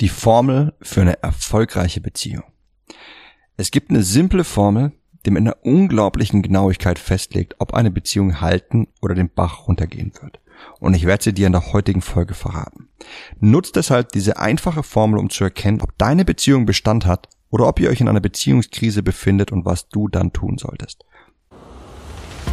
Die Formel für eine erfolgreiche Beziehung. Es gibt eine simple Formel, die mit einer unglaublichen Genauigkeit festlegt, ob eine Beziehung halten oder den Bach runtergehen wird. Und ich werde sie dir in der heutigen Folge verraten. Nutzt deshalb diese einfache Formel, um zu erkennen, ob deine Beziehung Bestand hat oder ob ihr euch in einer Beziehungskrise befindet und was du dann tun solltest.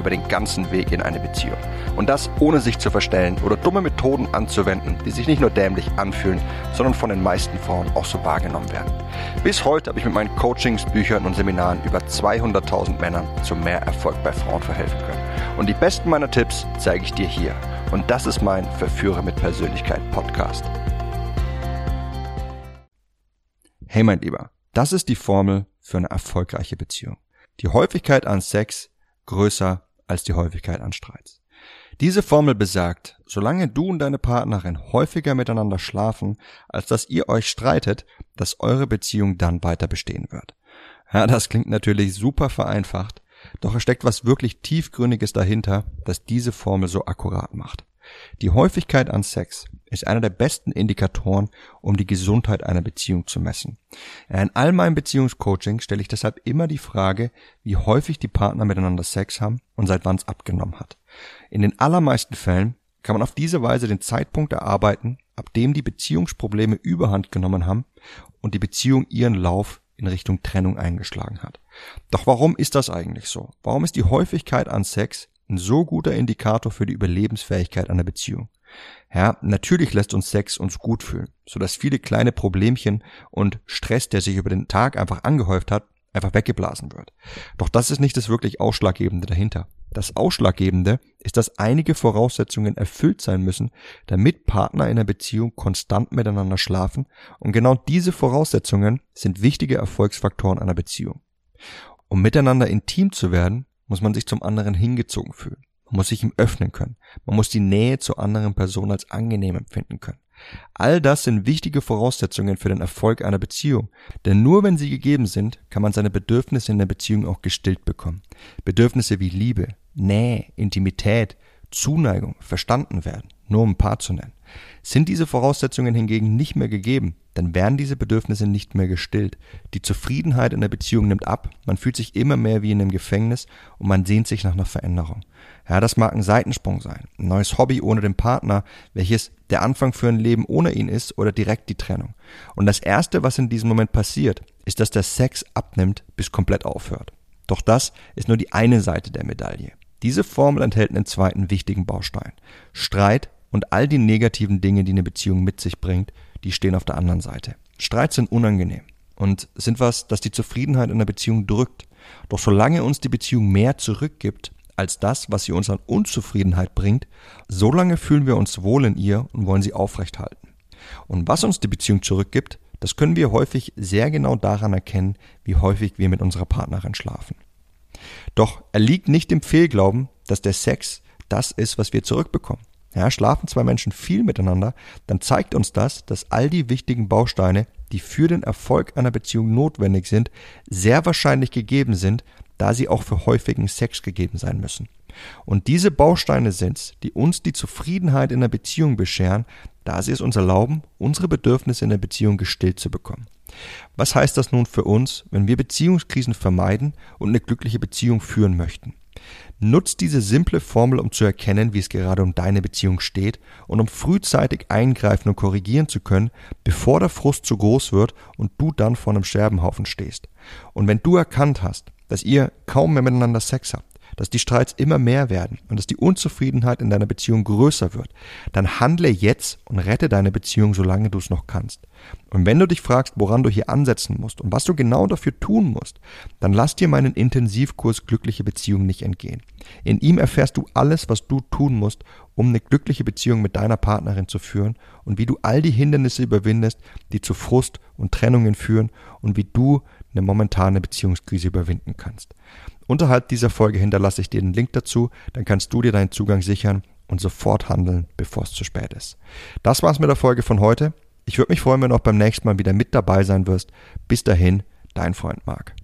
über den ganzen Weg in eine Beziehung. Und das ohne sich zu verstellen oder dumme Methoden anzuwenden, die sich nicht nur dämlich anfühlen, sondern von den meisten Frauen auch so wahrgenommen werden. Bis heute habe ich mit meinen Coachings, Büchern und Seminaren über 200.000 Männern zu mehr Erfolg bei Frauen verhelfen können. Und die besten meiner Tipps zeige ich dir hier. Und das ist mein Verführer mit Persönlichkeit Podcast. Hey mein Lieber, das ist die Formel für eine erfolgreiche Beziehung. Die Häufigkeit an Sex größer als die Häufigkeit an Streits. Diese Formel besagt, solange du und deine Partnerin häufiger miteinander schlafen, als dass ihr euch streitet, dass eure Beziehung dann weiter bestehen wird. Ja, das klingt natürlich super vereinfacht, doch es steckt was wirklich tiefgründiges dahinter, das diese Formel so akkurat macht. Die Häufigkeit an Sex ist einer der besten Indikatoren, um die Gesundheit einer Beziehung zu messen. In all meinem Beziehungscoaching stelle ich deshalb immer die Frage, wie häufig die Partner miteinander Sex haben und seit wann es abgenommen hat. In den allermeisten Fällen kann man auf diese Weise den Zeitpunkt erarbeiten, ab dem die Beziehungsprobleme überhand genommen haben und die Beziehung ihren Lauf in Richtung Trennung eingeschlagen hat. Doch warum ist das eigentlich so? Warum ist die Häufigkeit an Sex ein so guter Indikator für die Überlebensfähigkeit einer Beziehung? Ja, natürlich lässt uns Sex uns gut fühlen, so dass viele kleine Problemchen und Stress, der sich über den Tag einfach angehäuft hat, einfach weggeblasen wird. Doch das ist nicht das wirklich Ausschlaggebende dahinter. Das Ausschlaggebende ist, dass einige Voraussetzungen erfüllt sein müssen, damit Partner in einer Beziehung konstant miteinander schlafen und genau diese Voraussetzungen sind wichtige Erfolgsfaktoren einer Beziehung. Um miteinander intim zu werden, muss man sich zum anderen hingezogen fühlen. Man muss sich ihm öffnen können. Man muss die Nähe zur anderen Person als angenehm empfinden können. All das sind wichtige Voraussetzungen für den Erfolg einer Beziehung, denn nur wenn sie gegeben sind, kann man seine Bedürfnisse in der Beziehung auch gestillt bekommen. Bedürfnisse wie Liebe, Nähe, Intimität, Zuneigung, verstanden werden, nur um ein paar zu nennen. Sind diese Voraussetzungen hingegen nicht mehr gegeben, dann werden diese Bedürfnisse nicht mehr gestillt. Die Zufriedenheit in der Beziehung nimmt ab, man fühlt sich immer mehr wie in einem Gefängnis und man sehnt sich nach einer Veränderung. Ja, das mag ein Seitensprung sein, ein neues Hobby ohne den Partner, welches der Anfang für ein Leben ohne ihn ist oder direkt die Trennung. Und das Erste, was in diesem Moment passiert, ist, dass der Sex abnimmt bis komplett aufhört. Doch das ist nur die eine Seite der Medaille. Diese Formel enthält einen zweiten wichtigen Baustein. Streit und all die negativen Dinge, die eine Beziehung mit sich bringt, die stehen auf der anderen Seite. Streits sind unangenehm und sind was, das die Zufriedenheit in der Beziehung drückt. Doch solange uns die Beziehung mehr zurückgibt als das, was sie uns an Unzufriedenheit bringt, solange fühlen wir uns wohl in ihr und wollen sie aufrechthalten. Und was uns die Beziehung zurückgibt, das können wir häufig sehr genau daran erkennen, wie häufig wir mit unserer Partnerin schlafen. Doch er liegt nicht im Fehlglauben, dass der Sex das ist, was wir zurückbekommen. Ja, schlafen zwei Menschen viel miteinander, dann zeigt uns das, dass all die wichtigen Bausteine, die für den Erfolg einer Beziehung notwendig sind, sehr wahrscheinlich gegeben sind, da sie auch für häufigen Sex gegeben sein müssen. Und diese Bausteine sind's, die uns die Zufriedenheit in der Beziehung bescheren, da sie es uns erlauben, unsere Bedürfnisse in der Beziehung gestillt zu bekommen. Was heißt das nun für uns, wenn wir Beziehungskrisen vermeiden und eine glückliche Beziehung führen möchten? Nutzt diese simple Formel, um zu erkennen, wie es gerade um deine Beziehung steht und um frühzeitig eingreifen und korrigieren zu können, bevor der Frust zu groß wird und du dann vor einem Scherbenhaufen stehst. Und wenn du erkannt hast, dass ihr kaum mehr miteinander Sex habt, dass die Streits immer mehr werden und dass die Unzufriedenheit in deiner Beziehung größer wird, dann handle jetzt und rette deine Beziehung, solange du es noch kannst. Und wenn du dich fragst, woran du hier ansetzen musst und was du genau dafür tun musst, dann lass dir meinen Intensivkurs Glückliche Beziehung nicht entgehen. In ihm erfährst du alles, was du tun musst, um eine glückliche Beziehung mit deiner Partnerin zu führen und wie du all die Hindernisse überwindest, die zu Frust und Trennungen führen und wie du eine momentane Beziehungskrise überwinden kannst. Unterhalb dieser Folge hinterlasse ich dir den Link dazu, dann kannst du dir deinen Zugang sichern und sofort handeln, bevor es zu spät ist. Das war's mit der Folge von heute. Ich würde mich freuen, wenn du auch beim nächsten Mal wieder mit dabei sein wirst. Bis dahin, dein Freund Marc.